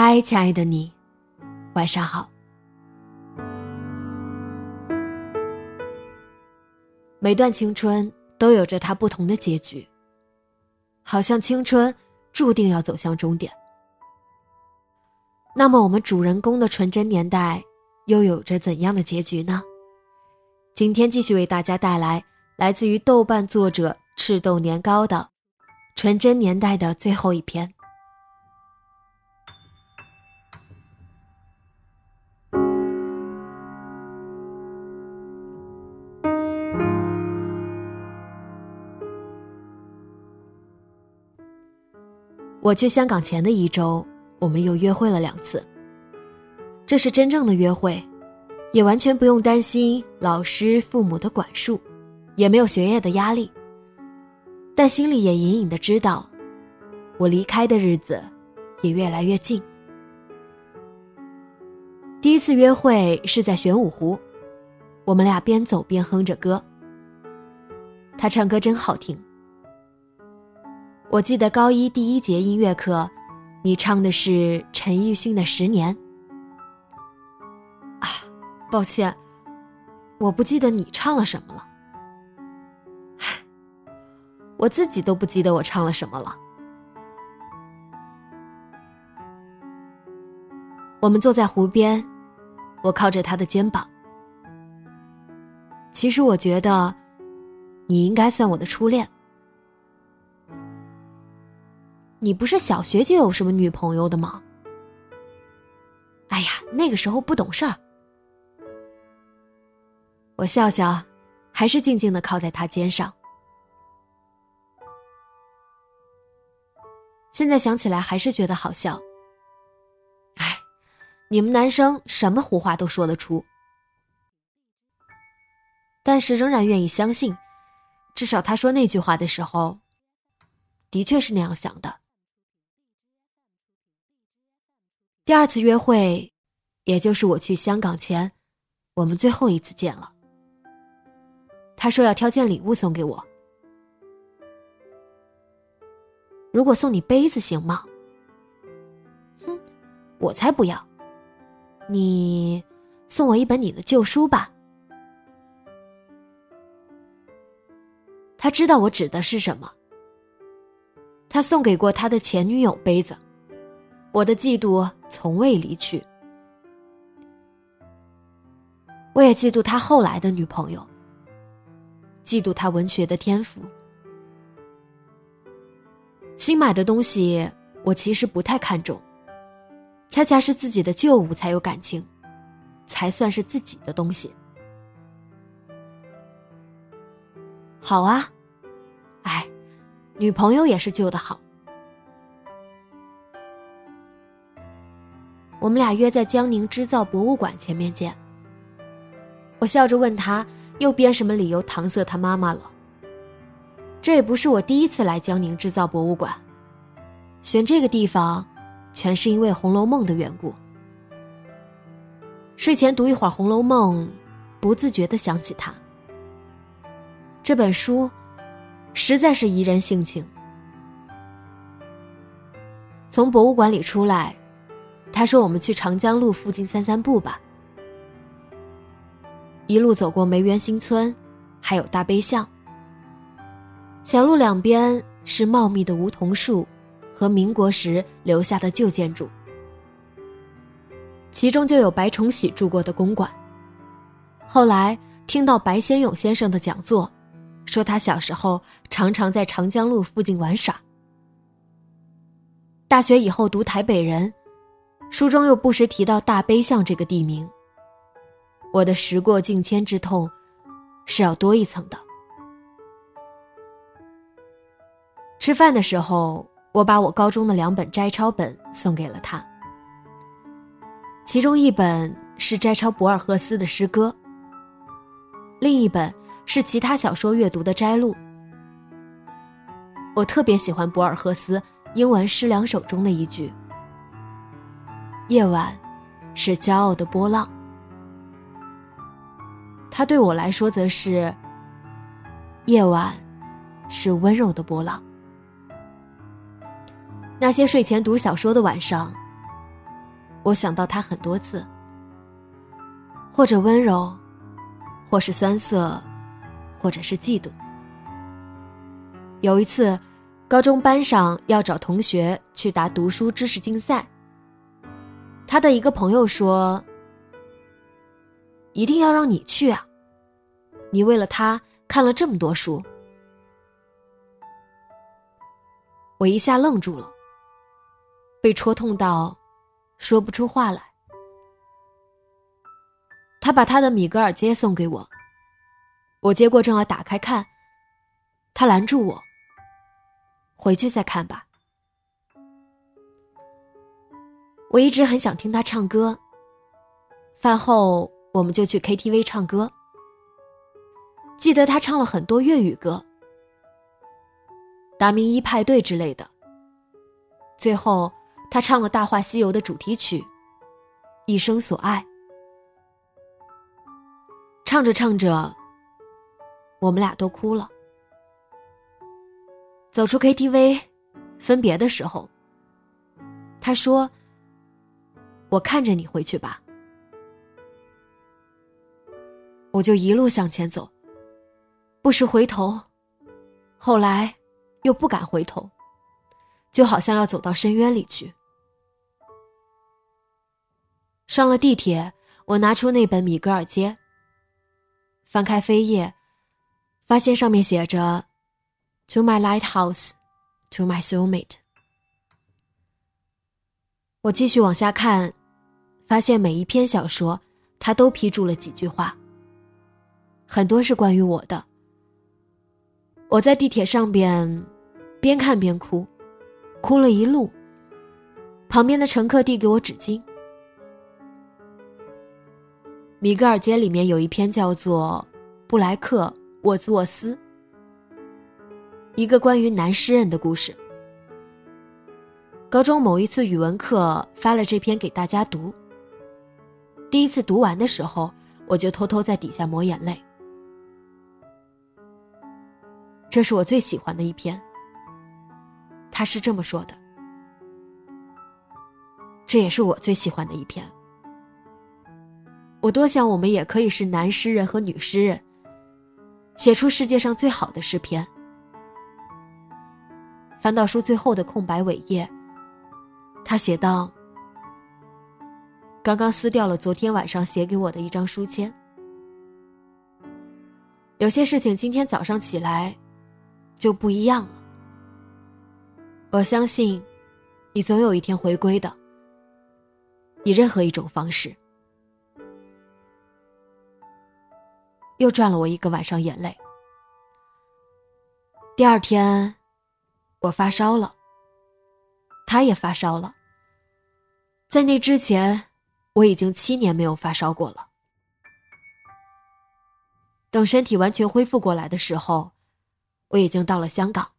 嗨，亲爱的你，晚上好。每段青春都有着它不同的结局，好像青春注定要走向终点。那么，我们主人公的纯真年代又有着怎样的结局呢？今天继续为大家带来来自于豆瓣作者赤豆年糕的《纯真年代》的最后一篇。我去香港前的一周，我们又约会了两次。这是真正的约会，也完全不用担心老师、父母的管束，也没有学业的压力。但心里也隐隐的知道，我离开的日子也越来越近。第一次约会是在玄武湖，我们俩边走边哼着歌。他唱歌真好听。我记得高一第一节音乐课，你唱的是陈奕迅的《十年》。啊，抱歉，我不记得你唱了什么了。我自己都不记得我唱了什么了。我们坐在湖边，我靠着他的肩膀。其实我觉得，你应该算我的初恋。你不是小学就有什么女朋友的吗？哎呀，那个时候不懂事儿。我笑笑，还是静静的靠在他肩上。现在想起来还是觉得好笑。哎，你们男生什么胡话都说得出，但是仍然愿意相信，至少他说那句话的时候，的确是那样想的。第二次约会，也就是我去香港前，我们最后一次见了。他说要挑件礼物送给我。如果送你杯子行吗？哼，我才不要。你送我一本你的旧书吧。他知道我指的是什么。他送给过他的前女友杯子。我的嫉妒从未离去，我也嫉妒他后来的女朋友，嫉妒他文学的天赋。新买的东西我其实不太看重，恰恰是自己的旧物才有感情，才算是自己的东西。好啊，哎，女朋友也是旧的好。我们俩约在江宁织造博物馆前面见。我笑着问他，又编什么理由搪塞他妈妈了？这也不是我第一次来江宁织造博物馆，选这个地方，全是因为《红楼梦》的缘故。睡前读一会儿《红楼梦》，不自觉的想起他。这本书，实在是宜人性情。从博物馆里出来。他说：“我们去长江路附近散散步吧。”一路走过梅园新村，还有大悲巷。小路两边是茂密的梧桐树和民国时留下的旧建筑，其中就有白崇禧住过的公馆。后来听到白先勇先生的讲座，说他小时候常常在长江路附近玩耍。大学以后读台北人，书中又不时提到大悲巷这个地名。我的时过境迁之痛，是要多一层的。吃饭的时候，我把我高中的两本摘抄本送给了他，其中一本是摘抄博尔赫斯的诗歌。另一本是其他小说阅读的摘录。我特别喜欢博尔赫斯英文诗两首中的一句：“夜晚是骄傲的波浪。”他对我来说则是：“夜晚是温柔的波浪。”那些睡前读小说的晚上，我想到他很多次，或者温柔。或是酸涩，或者是嫉妒。有一次，高中班上要找同学去答读书知识竞赛。他的一个朋友说：“一定要让你去啊！你为了他看了这么多书。”我一下愣住了，被戳痛到说不出话来。他把他的米格尔街送给我，我接过正要打开看，他拦住我。回去再看吧。我一直很想听他唱歌。饭后我们就去 KTV 唱歌。记得他唱了很多粤语歌，《达明一派对》之类的。最后，他唱了《大话西游》的主题曲《一生所爱》。唱着唱着，我们俩都哭了。走出 KTV，分别的时候，他说：“我看着你回去吧。”我就一路向前走，不时回头，后来又不敢回头，就好像要走到深渊里去。上了地铁，我拿出那本《米格尔街》。翻开扉页，发现上面写着 “To my lighthouse, to my soulmate”。我继续往下看，发现每一篇小说，他都批注了几句话。很多是关于我的。我在地铁上边，边看边哭，哭了一路。旁边的乘客递给我纸巾。米格尔街里面有一篇叫做《布莱克沃兹沃斯》，一个关于男诗人的故事。高中某一次语文课发了这篇给大家读。第一次读完的时候，我就偷偷在底下抹眼泪。这是我最喜欢的一篇。他是这么说的，这也是我最喜欢的一篇。我多想我们也可以是男诗人和女诗人，写出世界上最好的诗篇。翻到书最后的空白尾页，他写道：“刚刚撕掉了昨天晚上写给我的一张书签。有些事情今天早上起来就不一样了。我相信，你总有一天回归的，以任何一种方式。”又赚了我一个晚上眼泪。第二天，我发烧了。他也发烧了。在那之前，我已经七年没有发烧过了。等身体完全恢复过来的时候，我已经到了香港。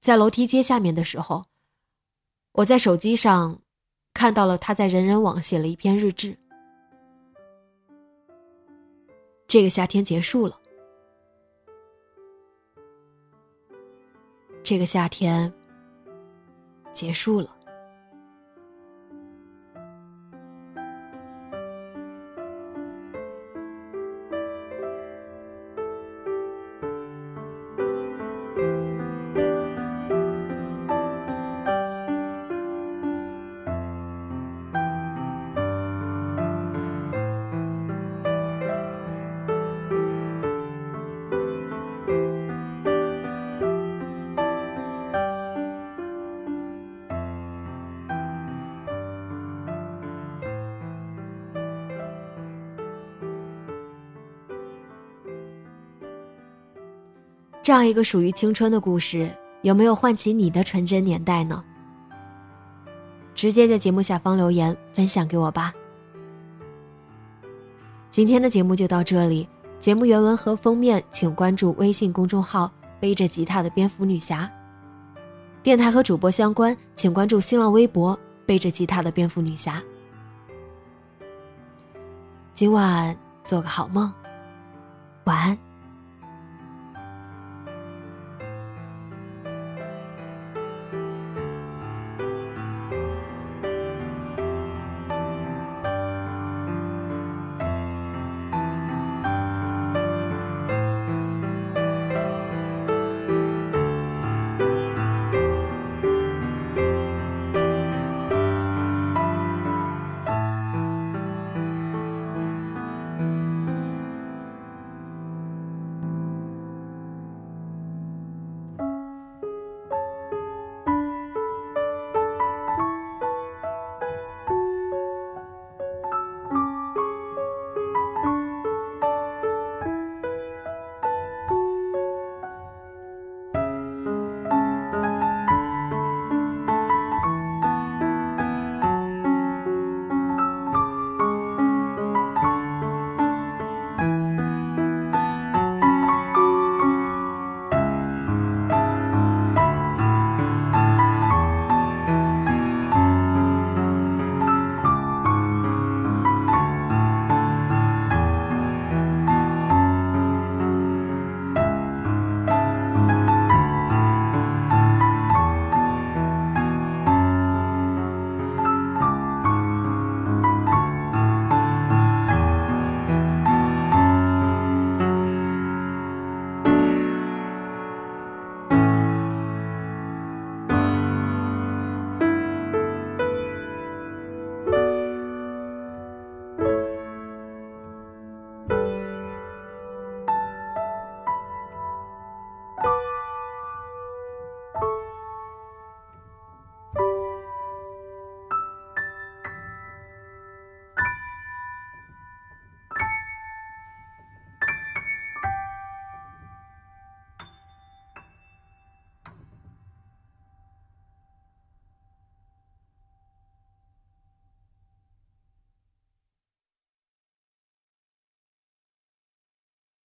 在楼梯街下面的时候，我在手机上看到了他在人人网写了一篇日志。这个夏天结束了，这个夏天结束了。这样一个属于青春的故事，有没有唤起你的纯真年代呢？直接在节目下方留言分享给我吧。今天的节目就到这里，节目原文和封面请关注微信公众号“背着吉他的蝙蝠女侠”。电台和主播相关，请关注新浪微博“背着吉他的蝙蝠女侠”。今晚做个好梦。晚安